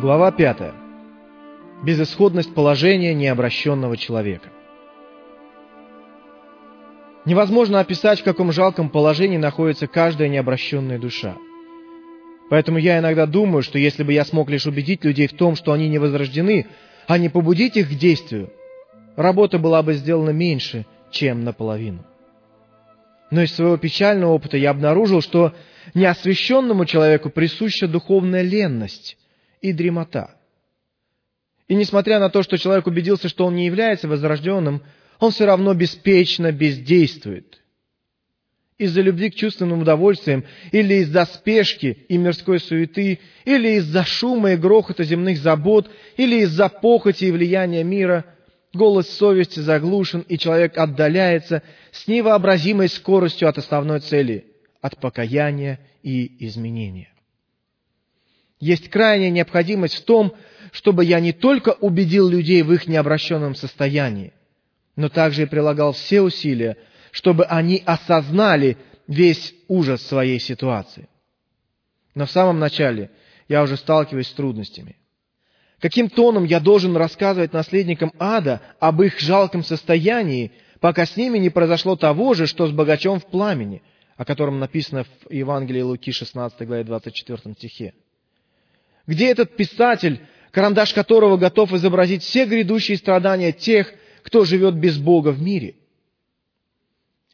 Глава 5. Безысходность положения необращенного человека. Невозможно описать, в каком жалком положении находится каждая необращенная душа. Поэтому я иногда думаю, что если бы я смог лишь убедить людей в том, что они не возрождены, а не побудить их к действию, работа была бы сделана меньше, чем наполовину. Но из своего печального опыта я обнаружил, что неосвященному человеку присуща духовная ленность – и дремота. И несмотря на то, что человек убедился, что он не является возрожденным, он все равно беспечно бездействует. Из-за любви к чувственным удовольствиям, или из-за спешки и мирской суеты, или из-за шума и грохота земных забот, или из-за похоти и влияния мира, голос совести заглушен, и человек отдаляется с невообразимой скоростью от основной цели, от покаяния и изменения. Есть крайняя необходимость в том, чтобы я не только убедил людей в их необращенном состоянии, но также и прилагал все усилия, чтобы они осознали весь ужас своей ситуации. Но в самом начале я уже сталкиваюсь с трудностями. Каким тоном я должен рассказывать наследникам ада об их жалком состоянии, пока с ними не произошло того же, что с богачом в пламени, о котором написано в Евангелии Луки 16 главе 24 стихе? Где этот писатель, карандаш которого готов изобразить все грядущие страдания тех, кто живет без Бога в мире?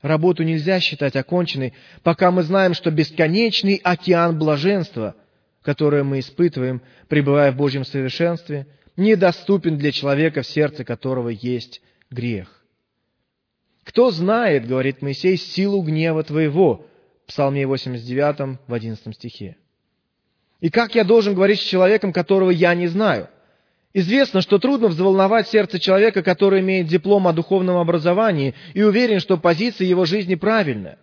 Работу нельзя считать оконченной, пока мы знаем, что бесконечный океан блаженства, которое мы испытываем, пребывая в Божьем совершенстве, недоступен для человека, в сердце которого есть грех. «Кто знает, — говорит Моисей, — силу гнева твоего?» в Псалме 89 в 11 стихе. И как я должен говорить с человеком, которого я не знаю? Известно, что трудно взволновать сердце человека, который имеет диплом о духовном образовании и уверен, что позиция его жизни правильная.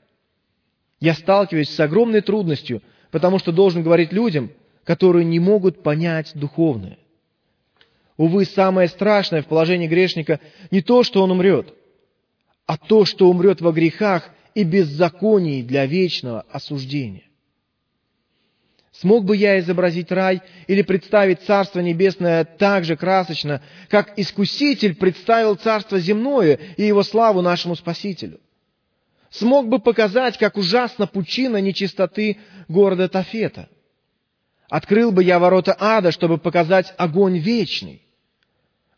Я сталкиваюсь с огромной трудностью, потому что должен говорить людям, которые не могут понять духовное. Увы, самое страшное в положении грешника не то, что он умрет, а то, что умрет во грехах и беззаконии для вечного осуждения. Смог бы я изобразить рай или представить Царство Небесное так же красочно, как Искуситель представил Царство Земное и его славу нашему Спасителю? Смог бы показать, как ужасна пучина нечистоты города Тафета? Открыл бы я ворота ада, чтобы показать огонь вечный?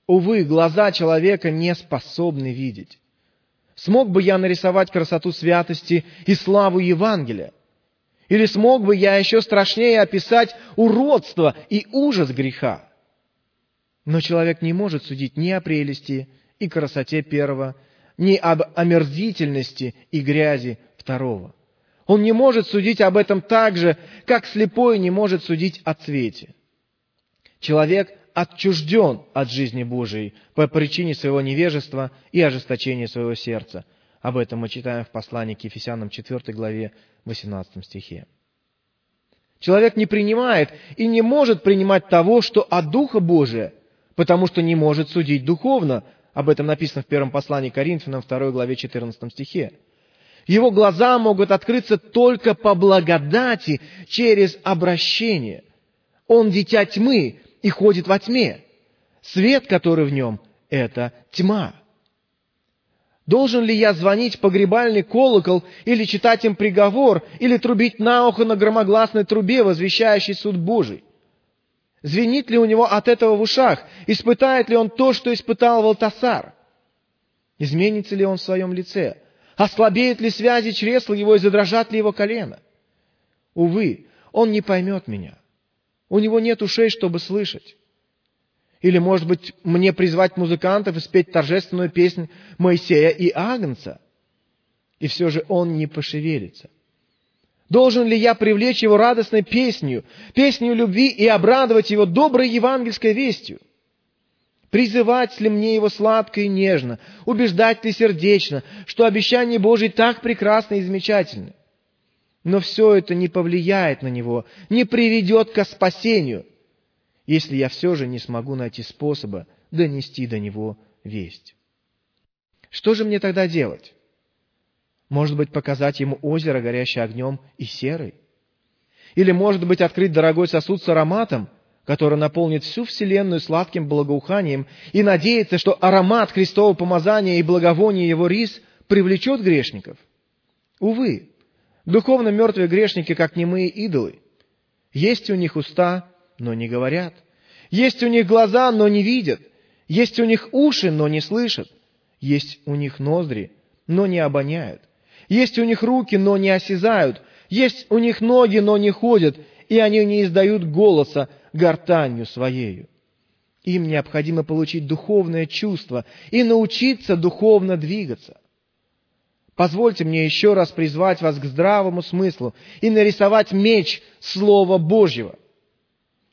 Увы, глаза человека не способны видеть. Смог бы я нарисовать красоту святости и славу Евангелия? Или смог бы я еще страшнее описать уродство и ужас греха? Но человек не может судить ни о прелести и красоте первого, ни об омерзительности и грязи второго. Он не может судить об этом так же, как слепой не может судить о цвете. Человек отчужден от жизни Божией по причине своего невежества и ожесточения своего сердца. Об этом мы читаем в послании к Ефесянам 4 главе 18 стихе. Человек не принимает и не может принимать того, что от Духа Божия, потому что не может судить духовно. Об этом написано в первом послании Коринфянам, 2 главе 14 стихе. Его глаза могут открыться только по благодати через обращение. Он дитя тьмы и ходит во тьме. Свет, который в нем, это тьма. Должен ли я звонить погребальный колокол или читать им приговор, или трубить на ухо на громогласной трубе, возвещающей суд Божий? Звенит ли у него от этого в ушах? Испытает ли он то, что испытал Валтасар? Изменится ли он в своем лице? Ослабеют ли связи чресла его и задрожат ли его колено? Увы, он не поймет меня. У него нет ушей, чтобы слышать. Или, может быть, мне призвать музыкантов и спеть торжественную песнь Моисея и Агнца? И все же он не пошевелится. Должен ли я привлечь его радостной песнью, песнью любви и обрадовать его доброй евангельской вестью? Призывать ли мне его сладко и нежно, убеждать ли сердечно, что обещание Божие так прекрасно и замечательно? Но все это не повлияет на него, не приведет к спасению – если я все же не смогу найти способа донести до него весть. Что же мне тогда делать? Может быть, показать ему озеро, горящее огнем и серой? Или, может быть, открыть дорогой сосуд с ароматом, который наполнит всю вселенную сладким благоуханием и надеется, что аромат Христового помазания и благовоние его рис привлечет грешников. Увы, духовно мертвые грешники, как немые идолы. Есть у них уста, но не говорят. Есть у них глаза, но не видят. Есть у них уши, но не слышат. Есть у них ноздри, но не обоняют. Есть у них руки, но не осязают. Есть у них ноги, но не ходят. И они не издают голоса гортанью своею. Им необходимо получить духовное чувство и научиться духовно двигаться. Позвольте мне еще раз призвать вас к здравому смыслу и нарисовать меч Слова Божьего.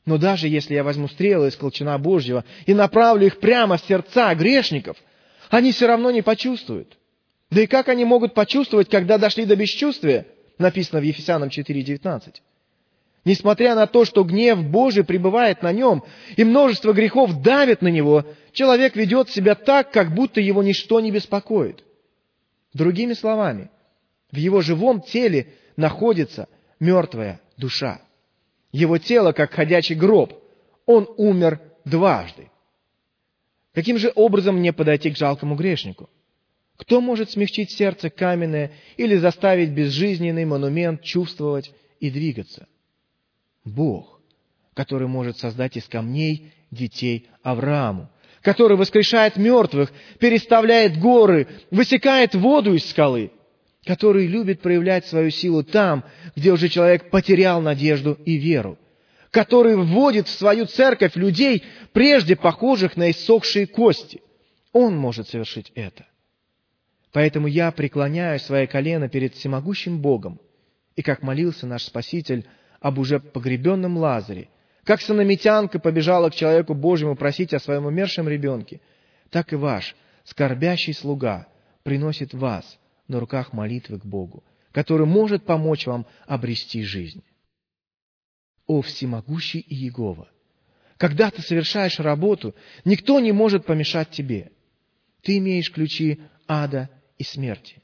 Но даже если я возьму стрелы из колчана Божьего и направлю их прямо в сердца грешников, они все равно не почувствуют. Да и как они могут почувствовать, когда дошли до бесчувствия? Написано в Ефесянам 4.19. Несмотря на то, что гнев Божий пребывает на нем, и множество грехов давит на него, человек ведет себя так, как будто его ничто не беспокоит. Другими словами, в его живом теле находится мертвая душа. Его тело, как ходячий гроб, он умер дважды. Каким же образом мне подойти к жалкому грешнику? Кто может смягчить сердце каменное или заставить безжизненный монумент чувствовать и двигаться? Бог, который может создать из камней детей Аврааму, который воскрешает мертвых, переставляет горы, высекает воду из скалы, который любит проявлять свою силу там, где уже человек потерял надежду и веру, который вводит в свою церковь людей, прежде похожих на иссохшие кости. Он может совершить это. Поэтому я преклоняю свои колено перед всемогущим Богом, и как молился наш Спаситель об уже погребенном Лазаре, как санамитянка побежала к человеку Божьему просить о своем умершем ребенке, так и ваш скорбящий слуга приносит вас на руках молитвы к Богу, который может помочь вам обрести жизнь. О всемогущий Иегова! Когда ты совершаешь работу, никто не может помешать тебе. Ты имеешь ключи ада и смерти.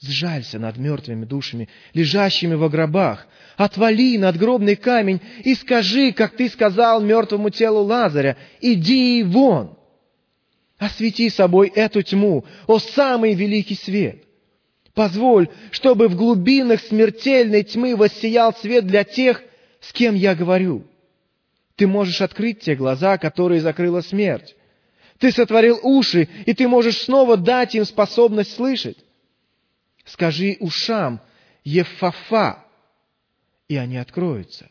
Сжалься над мертвыми душами, лежащими во гробах. Отвали надгробный камень и скажи, как ты сказал мертвому телу Лазаря, иди вон. Освети собой эту тьму, о самый великий свет. Позволь, чтобы в глубинах смертельной тьмы воссиял свет для тех, с кем я говорю. Ты можешь открыть те глаза, которые закрыла смерть. Ты сотворил уши, и ты можешь снова дать им способность слышать. Скажи ушам Ефафа, и они откроются.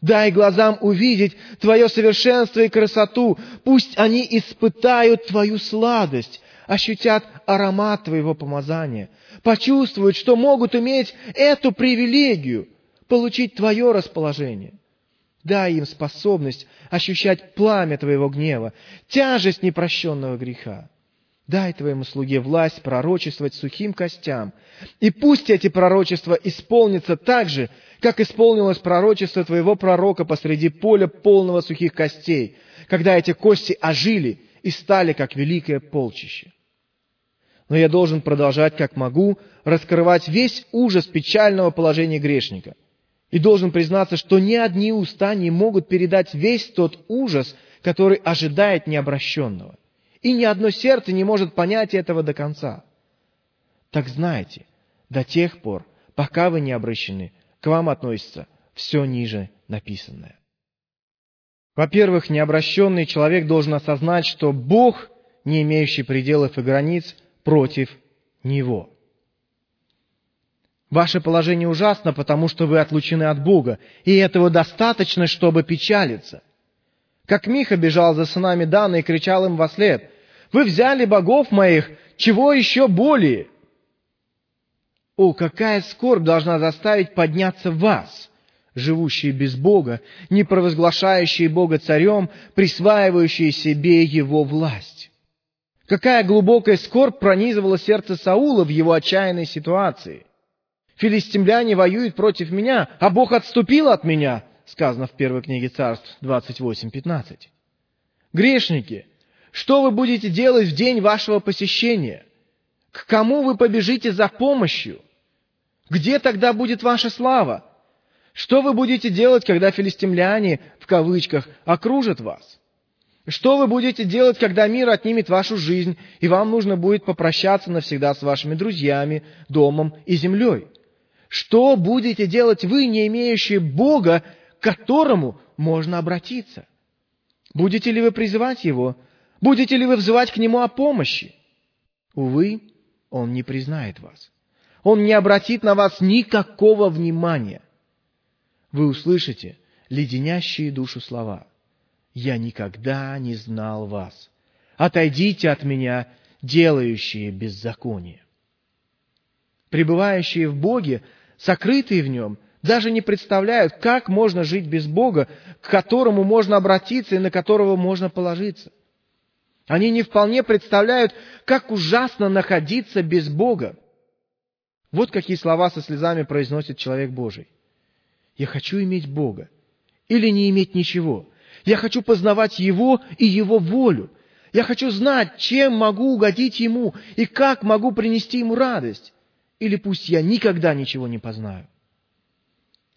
Дай глазам увидеть Твое совершенство и красоту. Пусть они испытают Твою сладость, ощутят аромат Твоего помазания, почувствуют, что могут иметь эту привилегию, получить Твое расположение. Дай им способность ощущать пламя Твоего гнева, тяжесть непрощенного греха. Дай твоему слуге власть пророчествовать сухим костям. И пусть эти пророчества исполнятся так же, как исполнилось пророчество твоего пророка посреди поля полного сухих костей, когда эти кости ожили и стали как великое полчище. Но я должен продолжать, как могу, раскрывать весь ужас печального положения грешника. И должен признаться, что ни одни уста не могут передать весь тот ужас, который ожидает необращенного и ни одно сердце не может понять этого до конца. Так знайте, до тех пор, пока вы не обращены, к вам относится все ниже написанное. Во-первых, необращенный человек должен осознать, что Бог, не имеющий пределов и границ, против него. Ваше положение ужасно, потому что вы отлучены от Бога, и этого достаточно, чтобы печалиться. Как Миха бежал за сынами Дана и кричал им во след, вы взяли богов моих, чего еще более? О, какая скорбь должна заставить подняться вас, живущие без Бога, не провозглашающие Бога царем, присваивающие себе Его власть. Какая глубокая скорбь пронизывала сердце Саула в его отчаянной ситуации. «Филистимляне воюют против меня, а Бог отступил от меня», сказано в первой книге царств 28.15. Грешники, что вы будете делать в день вашего посещения? К кому вы побежите за помощью? Где тогда будет ваша слава? Что вы будете делать, когда филистимляне в кавычках, окружат вас? Что вы будете делать, когда мир отнимет вашу жизнь, и вам нужно будет попрощаться навсегда с вашими друзьями, домом и землей? Что будете делать вы, не имеющие Бога, к которому можно обратиться? Будете ли вы призывать Его? Будете ли вы взывать к Нему о помощи? Увы, Он не признает вас. Он не обратит на вас никакого внимания. Вы услышите леденящие душу слова – я никогда не знал вас. Отойдите от меня, делающие беззаконие. Пребывающие в Боге, сокрытые в Нем, даже не представляют, как можно жить без Бога, к которому можно обратиться и на которого можно положиться. Они не вполне представляют, как ужасно находиться без Бога. Вот какие слова со слезами произносит человек Божий. «Я хочу иметь Бога или не иметь ничего. Я хочу познавать Его и Его волю. Я хочу знать, чем могу угодить Ему и как могу принести Ему радость. Или пусть я никогда ничего не познаю.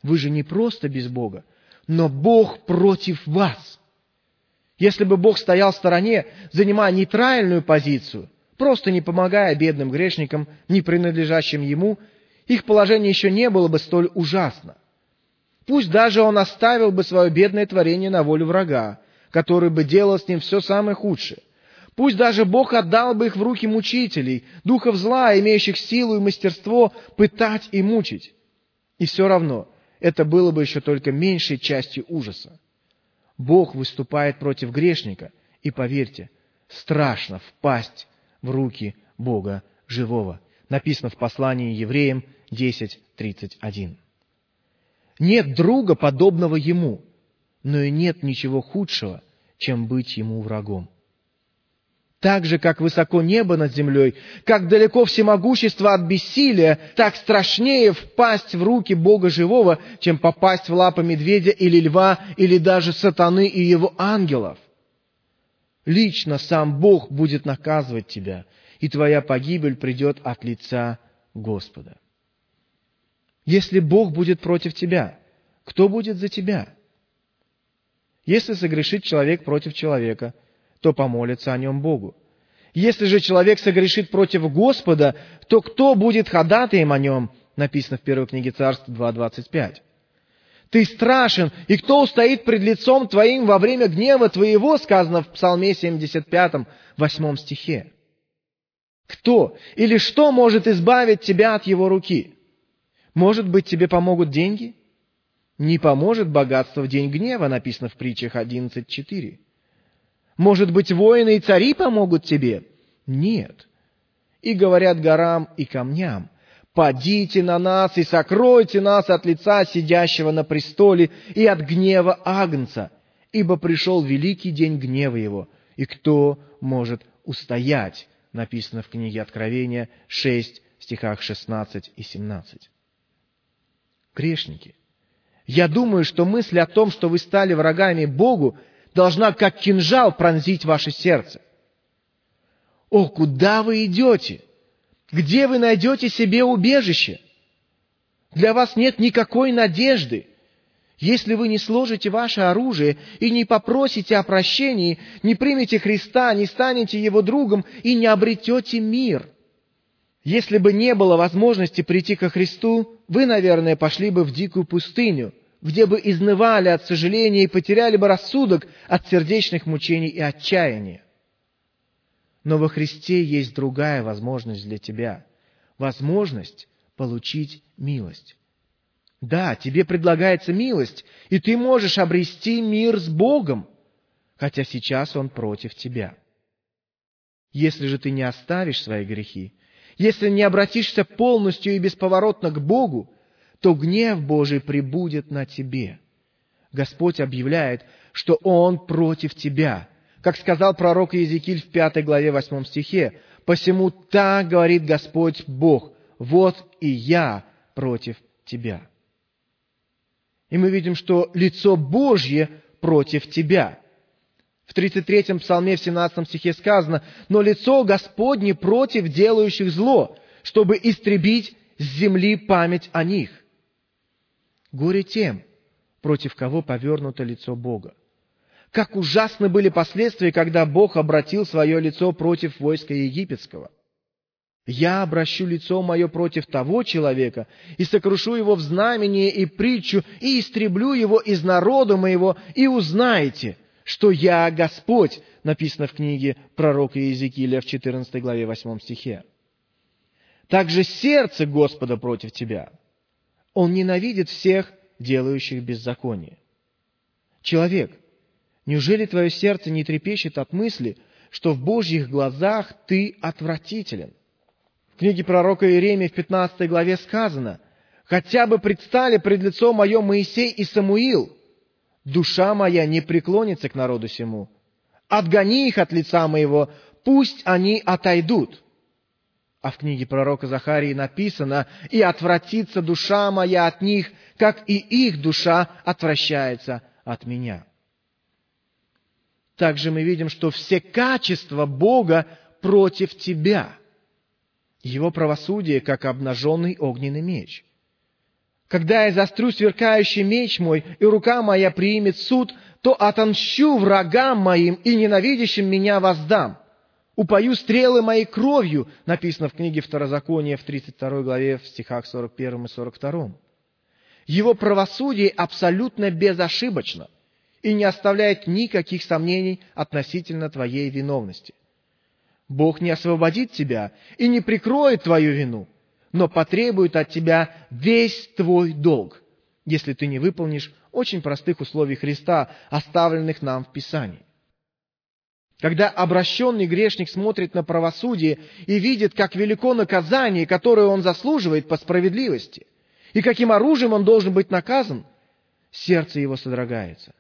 Вы же не просто без Бога, но Бог против вас. Если бы Бог стоял в стороне, занимая нейтральную позицию, просто не помогая бедным грешникам, не принадлежащим Ему, их положение еще не было бы столь ужасно. Пусть даже он оставил бы свое бедное творение на волю врага, который бы делал с ним все самое худшее. Пусть даже Бог отдал бы их в руки мучителей, духов зла, имеющих силу и мастерство пытать и мучить. И все равно это было бы еще только меньшей частью ужаса. Бог выступает против грешника, и поверьте, страшно впасть в руки Бога живого. Написано в послании евреям 10.31. Нет друга, подобного ему, но и нет ничего худшего, чем быть ему врагом. Так же, как высоко небо над землей, как далеко всемогущество от бессилия, так страшнее впасть в руки Бога живого, чем попасть в лапы медведя или льва, или даже сатаны и его ангелов. Лично сам Бог будет наказывать тебя, и твоя погибель придет от лица Господа. Если Бог будет против тебя, кто будет за тебя? Если согрешит человек против человека, то помолится о нем Богу. Если же человек согрешит против Господа, то кто будет ходатаем о нем? Написано в первой книге Царств 2.25. Ты страшен, и кто устоит пред лицом твоим во время гнева твоего, сказано в Псалме 75, 8 стихе. Кто или что может избавить тебя от его руки? Может быть, тебе помогут деньги? Не поможет богатство в день гнева, написано в притчах 11.4. Может быть, воины и цари помогут тебе? Нет. И говорят горам и камням, «Падите на нас и сокройте нас от лица сидящего на престоле и от гнева Агнца, ибо пришел великий день гнева его, и кто может устоять?» Написано в книге Откровения 6, стихах 16 и 17 грешники. Я думаю, что мысль о том, что вы стали врагами Богу, должна как кинжал пронзить ваше сердце. О, куда вы идете? Где вы найдете себе убежище? Для вас нет никакой надежды. Если вы не сложите ваше оружие и не попросите о прощении, не примете Христа, не станете Его другом и не обретете мир – если бы не было возможности прийти ко Христу, вы, наверное, пошли бы в дикую пустыню, где бы изнывали от сожаления и потеряли бы рассудок от сердечных мучений и отчаяния. Но во Христе есть другая возможность для тебя. Возможность получить милость. Да, тебе предлагается милость, и ты можешь обрести мир с Богом, хотя сейчас Он против тебя. Если же ты не оставишь свои грехи, если не обратишься полностью и бесповоротно к Богу, то гнев Божий прибудет на тебе. Господь объявляет, что Он против тебя. Как сказал пророк Иезекииль в пятой главе восьмом стихе, «Посему так говорит Господь Бог, вот и я против тебя». И мы видим, что лицо Божье против тебя – в 33-м псалме в 17 стихе сказано, «Но лицо Господне против делающих зло, чтобы истребить с земли память о них». Горе тем, против кого повернуто лицо Бога. Как ужасны были последствия, когда Бог обратил свое лицо против войска египетского. Я обращу лицо мое против того человека и сокрушу его в знамение и притчу, и истреблю его из народа моего, и узнаете, что я Господь, написано в книге пророка Иезекииля в 14 главе 8 стихе. Также сердце Господа против тебя. Он ненавидит всех, делающих беззаконие. Человек, неужели твое сердце не трепещет от мысли, что в Божьих глазах ты отвратителен? В книге пророка Иеремии в 15 главе сказано, «Хотя бы предстали пред лицом мое Моисей и Самуил, душа моя не преклонится к народу сему. Отгони их от лица моего, пусть они отойдут». А в книге пророка Захарии написано, «И отвратится душа моя от них, как и их душа отвращается от меня». Также мы видим, что все качества Бога против тебя. Его правосудие, как обнаженный огненный меч. Когда я застрю сверкающий меч мой, и рука моя примет суд, то отомщу врагам моим и ненавидящим меня воздам упою стрелы моей кровью, написано в книге Второзакония в 32 главе в стихах 41 и 42. Его правосудие абсолютно безошибочно и не оставляет никаких сомнений относительно твоей виновности. Бог не освободит тебя и не прикроет твою вину, но потребует от тебя весь твой долг, если ты не выполнишь очень простых условий Христа, оставленных нам в Писании. Когда обращенный грешник смотрит на правосудие и видит, как велико наказание, которое он заслуживает по справедливости, и каким оружием он должен быть наказан, сердце его содрогается.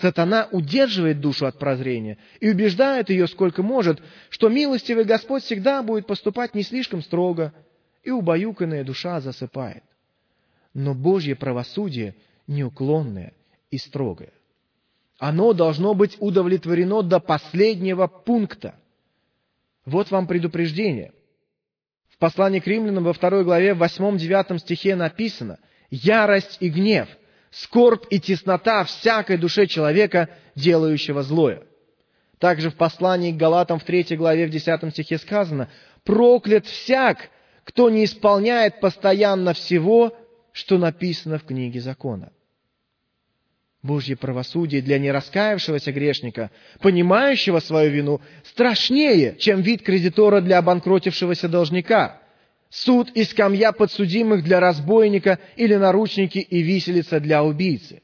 Сатана удерживает душу от прозрения и убеждает ее сколько может, что милостивый Господь всегда будет поступать не слишком строго, и убаюканная душа засыпает. Но Божье правосудие неуклонное и строгое. Оно должно быть удовлетворено до последнего пункта. Вот вам предупреждение. В послании к римлянам во второй главе, в восьмом-девятом стихе написано «Ярость и гнев, скорбь и теснота всякой душе человека, делающего злое». Также в послании к Галатам в третьей главе, в десятом стихе сказано «Проклят всяк, кто не исполняет постоянно всего, что написано в книге закона». Божье правосудие для нераскаявшегося грешника, понимающего свою вину, страшнее, чем вид кредитора для обанкротившегося должника. Суд и скамья подсудимых для разбойника или наручники и виселица для убийцы.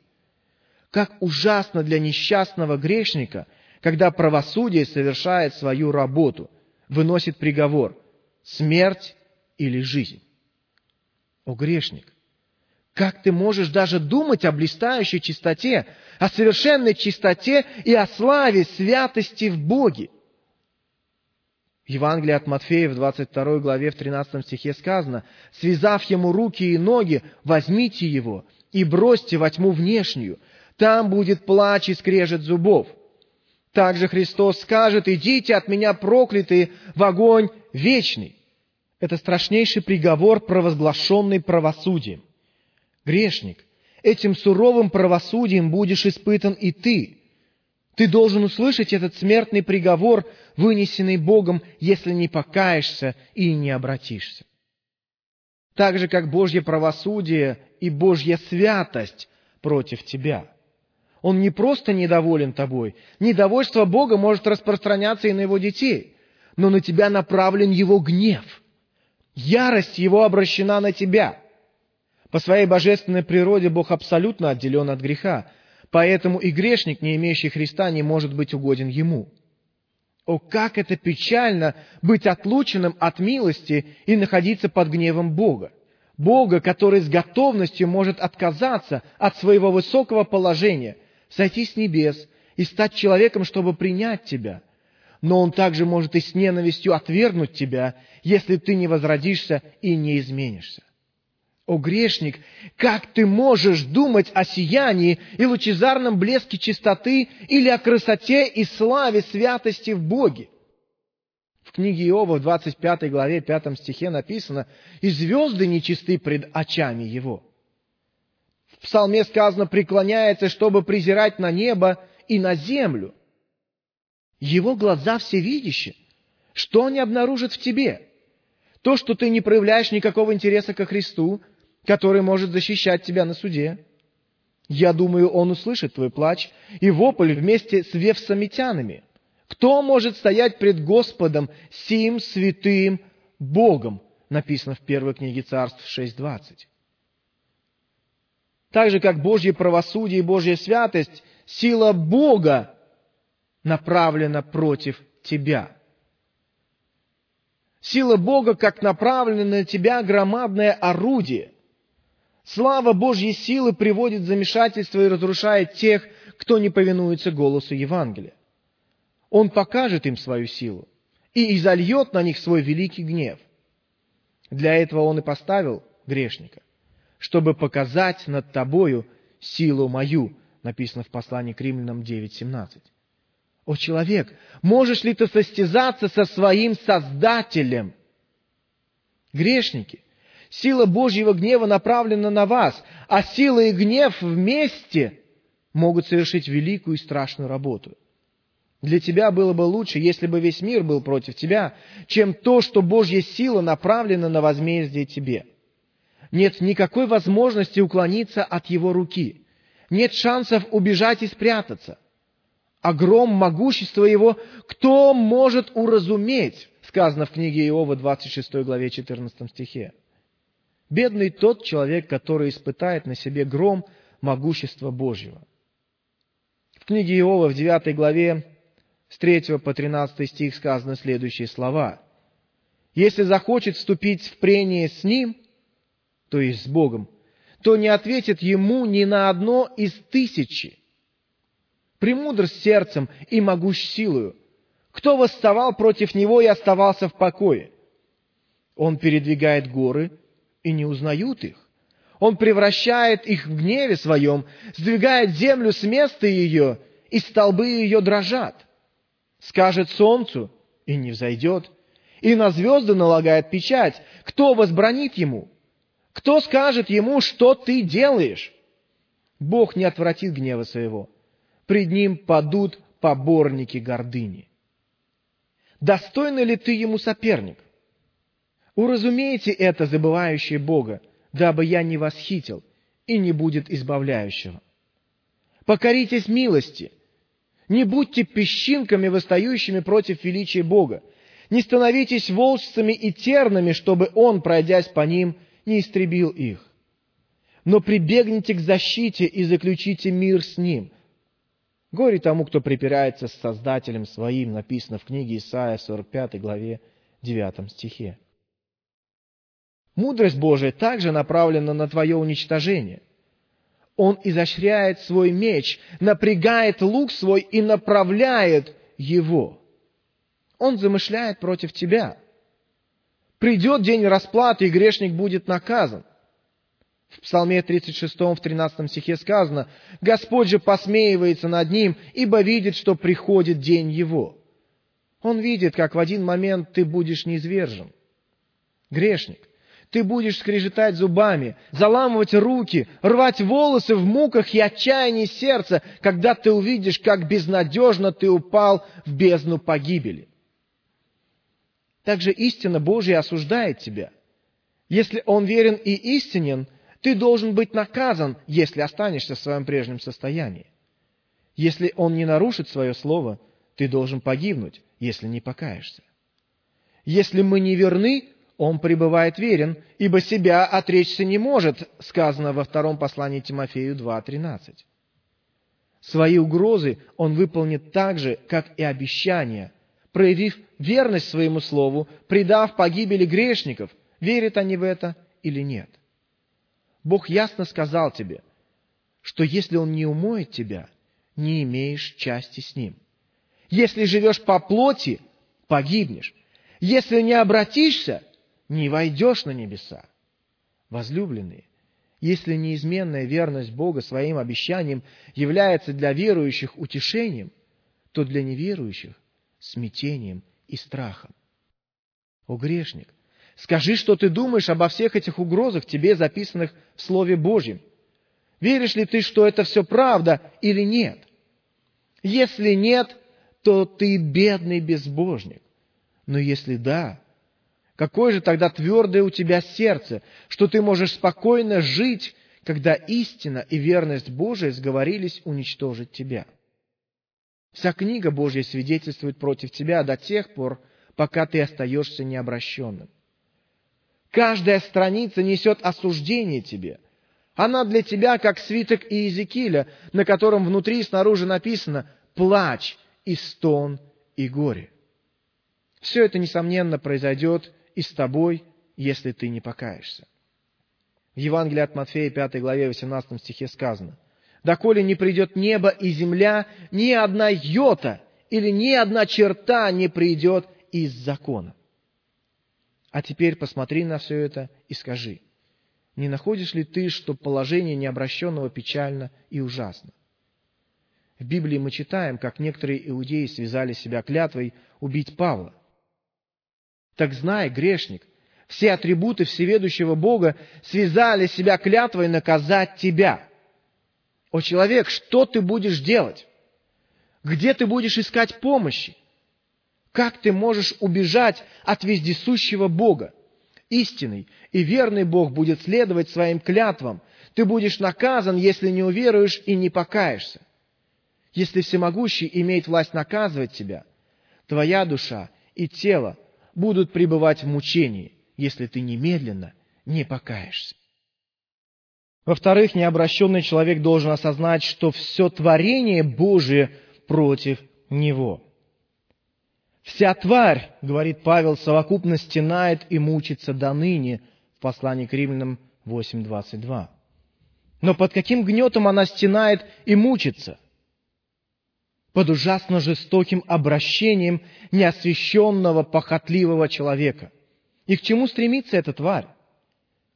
Как ужасно для несчастного грешника, когда правосудие совершает свою работу, выносит приговор – смерть или жизнь. О грешник! Как ты можешь даже думать о блистающей чистоте, о совершенной чистоте и о славе святости в Боге? В Евангелии от Матфея в 22 главе в 13 стихе сказано, «Связав ему руки и ноги, возьмите его и бросьте во тьму внешнюю, там будет плач и скрежет зубов». Также Христос скажет, «Идите от меня, проклятые, в огонь вечный». Это страшнейший приговор, провозглашенный правосудием. Грешник, этим суровым правосудием будешь испытан и ты. Ты должен услышать этот смертный приговор, вынесенный Богом, если не покаешься и не обратишься. Так же, как Божье правосудие и Божья святость против тебя. Он не просто недоволен тобой. Недовольство Бога может распространяться и на его детей. Но на тебя направлен его гнев. Ярость его обращена на тебя – по своей божественной природе Бог абсолютно отделен от греха, поэтому и грешник, не имеющий Христа, не может быть угоден Ему. О, как это печально быть отлученным от милости и находиться под гневом Бога. Бога, который с готовностью может отказаться от своего высокого положения, сойти с небес и стать человеком, чтобы принять тебя. Но Он также может и с ненавистью отвергнуть тебя, если ты не возродишься и не изменишься. О грешник, как ты можешь думать о сиянии и лучезарном блеске чистоты или о красоте и славе святости в Боге? В книге Иова в 25 главе 5 стихе написано «И звезды нечисты пред очами его». В псалме сказано «преклоняется, чтобы презирать на небо и на землю». Его глаза всевидящие. Что они обнаружат в тебе? То, что ты не проявляешь никакого интереса ко Христу, который может защищать тебя на суде. Я думаю, Он услышит твой плач и вопль вместе с вевсамитянами. Кто может стоять пред Господом, сим святым Богом? Написано в первой книге Царств 6.20. Так же, как Божье правосудие и Божья святость, сила Бога направлена против тебя. Сила Бога, как направленное на тебя громадное орудие. Слава Божьей силы приводит замешательство и разрушает тех, кто не повинуется голосу Евангелия. Он покажет им свою силу и изольет на них свой великий гнев. Для этого он и поставил грешника, чтобы показать над тобою силу мою, написано в послании к римлянам 9.17. О, человек, можешь ли ты состязаться со своим Создателем? Грешники, сила Божьего гнева направлена на вас, а сила и гнев вместе могут совершить великую и страшную работу. Для тебя было бы лучше, если бы весь мир был против тебя, чем то, что Божья сила направлена на возмездие тебе. Нет никакой возможности уклониться от его руки. Нет шансов убежать и спрятаться огром могущества Его, кто может уразуметь, сказано в книге Иова, 26 главе 14 стихе. Бедный тот человек, который испытает на себе гром могущества Божьего. В книге Иова в 9 главе с 3 по 13 стих сказаны следующие слова. «Если захочет вступить в прение с Ним, то есть с Богом, то не ответит Ему ни на одно из тысячи, премудр сердцем и могущ силою. Кто восставал против него и оставался в покое? Он передвигает горы, и не узнают их. Он превращает их в гневе своем, сдвигает землю с места ее, и столбы ее дрожат. Скажет солнцу, и не взойдет, и на звезды налагает печать. Кто возбранит ему? Кто скажет ему, что ты делаешь? Бог не отвратит гнева своего, пред ним падут поборники гордыни. Достойный ли ты ему соперник? Уразумейте это, забывающее Бога, дабы я не восхитил, и не будет избавляющего. Покоритесь милости, не будьте песчинками, восстающими против величия Бога, не становитесь волчцами и тернами, чтобы Он, пройдясь по ним, не истребил их. Но прибегните к защите и заключите мир с Ним – Горе тому, кто припирается с Создателем своим, написано в книге Исаия 45 главе 9 стихе. Мудрость Божия также направлена на твое уничтожение. Он изощряет свой меч, напрягает лук свой и направляет его. Он замышляет против тебя. Придет день расплаты, и грешник будет наказан. В Псалме 36, в 13 стихе сказано, «Господь же посмеивается над ним, ибо видит, что приходит день его». Он видит, как в один момент ты будешь низвержен. Грешник, ты будешь скрежетать зубами, заламывать руки, рвать волосы в муках и отчаянии сердца, когда ты увидишь, как безнадежно ты упал в бездну погибели. Также истина Божья осуждает тебя. Если он верен и истинен – ты должен быть наказан, если останешься в своем прежнем состоянии. Если он не нарушит свое слово, ты должен погибнуть, если не покаешься. Если мы не верны, он пребывает верен, ибо себя отречься не может, сказано во втором послании Тимофею 2.13. Свои угрозы он выполнит так же, как и обещания, проявив верность своему слову, предав погибели грешников, верят они в это или нет. Бог ясно сказал тебе, что если Он не умоет тебя, не имеешь части с Ним. Если живешь по плоти, погибнешь. Если не обратишься, не войдешь на небеса. Возлюбленные, если неизменная верность Бога своим обещаниям является для верующих утешением, то для неверующих – смятением и страхом. О грешник, Скажи, что ты думаешь обо всех этих угрозах, тебе записанных в Слове Божьем. Веришь ли ты, что это все правда или нет? Если нет, то ты бедный безбожник. Но если да, какое же тогда твердое у тебя сердце, что ты можешь спокойно жить, когда истина и верность Божия сговорились уничтожить тебя? Вся книга Божья свидетельствует против тебя до тех пор, пока ты остаешься необращенным. Каждая страница несет осуждение тебе. Она для тебя как свиток Иезекииля, на котором внутри и снаружи написано «плач и стон и горе». Все это, несомненно, произойдет и с тобой, если ты не покаешься. В Евангелии от Матфея, 5 главе, 18 стихе сказано, «Доколе не придет небо и земля, ни одна йота или ни одна черта не придет из закона». А теперь посмотри на все это и скажи, не находишь ли ты, что положение необращенного печально и ужасно? В Библии мы читаем, как некоторые иудеи связали себя клятвой убить Павла. Так знай, грешник, все атрибуты всеведущего Бога связали себя клятвой наказать тебя. О, человек, что ты будешь делать? Где ты будешь искать помощи? Как ты можешь убежать от вездесущего Бога? Истинный и верный Бог будет следовать своим клятвам. Ты будешь наказан, если не уверуешь и не покаешься. Если всемогущий имеет власть наказывать тебя, твоя душа и тело будут пребывать в мучении, если ты немедленно не покаешься. Во-вторых, необращенный человек должен осознать, что все творение Божие против него. Вся тварь, говорит Павел, совокупно стенает и мучится до ныне в послании к римлянам 8.22. Но под каким гнетом она стенает и мучится? Под ужасно жестоким обращением неосвященного, похотливого человека. И к чему стремится эта тварь?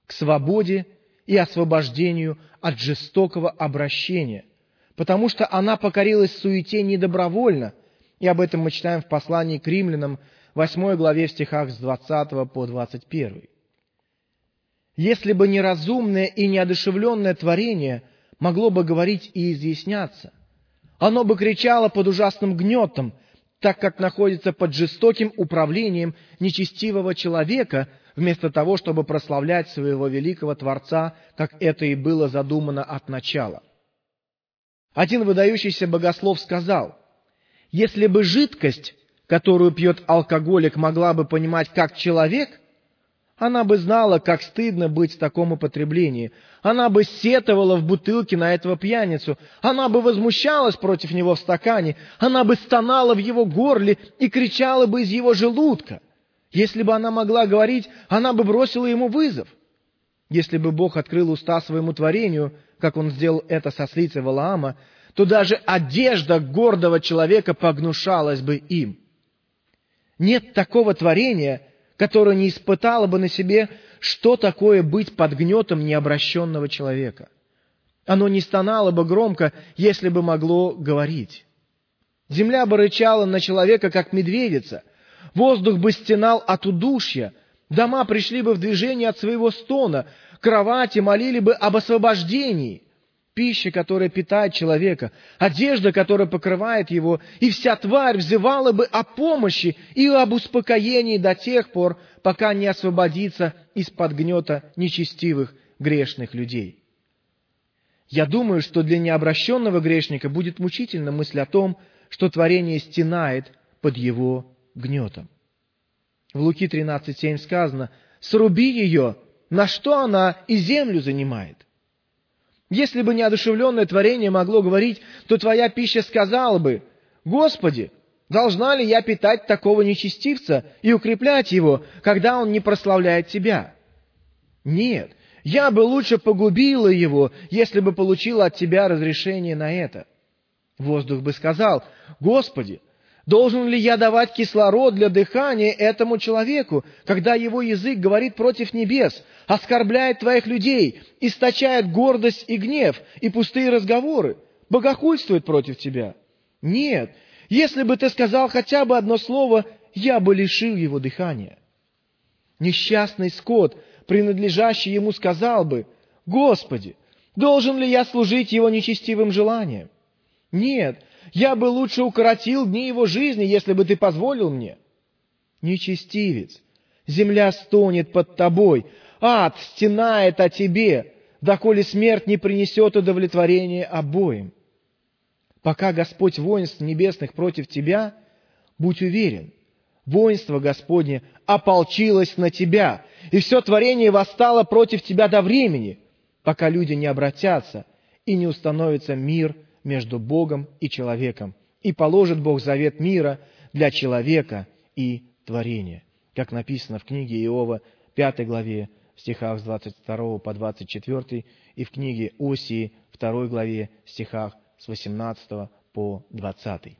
К свободе и освобождению от жестокого обращения, потому что она покорилась суете недобровольно – и об этом мы читаем в послании к римлянам, 8 главе в стихах с 20 по 21. Если бы неразумное и неодушевленное творение могло бы говорить и изъясняться, оно бы кричало под ужасным гнетом, так как находится под жестоким управлением нечестивого человека, вместо того, чтобы прославлять своего великого Творца, как это и было задумано от начала. Один выдающийся богослов сказал – если бы жидкость, которую пьет алкоголик, могла бы понимать как человек, она бы знала, как стыдно быть в таком употреблении. Она бы сетовала в бутылке на этого пьяницу. Она бы возмущалась против него в стакане. Она бы стонала в его горле и кричала бы из его желудка. Если бы она могла говорить, она бы бросила ему вызов. Если бы Бог открыл уста своему творению, как он сделал это со слицей Валаама, то даже одежда гордого человека погнушалась бы им. Нет такого творения, которое не испытало бы на себе, что такое быть под гнетом необращенного человека. Оно не стонало бы громко, если бы могло говорить. Земля бы рычала на человека, как медведица. Воздух бы стенал от удушья. Дома пришли бы в движение от своего стона. Кровати молили бы об освобождении пища, которая питает человека, одежда, которая покрывает его, и вся тварь взывала бы о помощи и об успокоении до тех пор, пока не освободится из-под гнета нечестивых грешных людей. Я думаю, что для необращенного грешника будет мучительна мысль о том, что творение стенает под его гнетом. В Луки 13.7 сказано, «Сруби ее, на что она и землю занимает». Если бы неодушевленное творение могло говорить, то твоя пища сказала бы, «Господи, должна ли я питать такого нечестивца и укреплять его, когда он не прославляет Тебя?» Нет, я бы лучше погубила его, если бы получила от Тебя разрешение на это. Воздух бы сказал, «Господи, Должен ли я давать кислород для дыхания этому человеку, когда его язык говорит против небес, оскорбляет твоих людей, источает гордость и гнев и пустые разговоры, богохульствует против тебя? Нет, если бы ты сказал хотя бы одно слово, я бы лишил его дыхания. Несчастный скот, принадлежащий ему, сказал бы, «Господи, Должен ли я служить его нечестивым желаниям? Нет, я бы лучше укоротил дни его жизни, если бы ты позволил мне. Нечестивец, земля стонет под тобой, ад стенает о тебе, доколе смерть не принесет удовлетворения обоим. Пока Господь воинств небесных против тебя, будь уверен, воинство Господне ополчилось на тебя, и все творение восстало против тебя до времени, пока люди не обратятся и не установится мир между Богом и человеком, и положит Бог завет мира для человека и творения, как написано в книге Иова, 5 главе, стихах с 22 по 24, и в книге Осии, 2 главе, стихах с 18 по 20.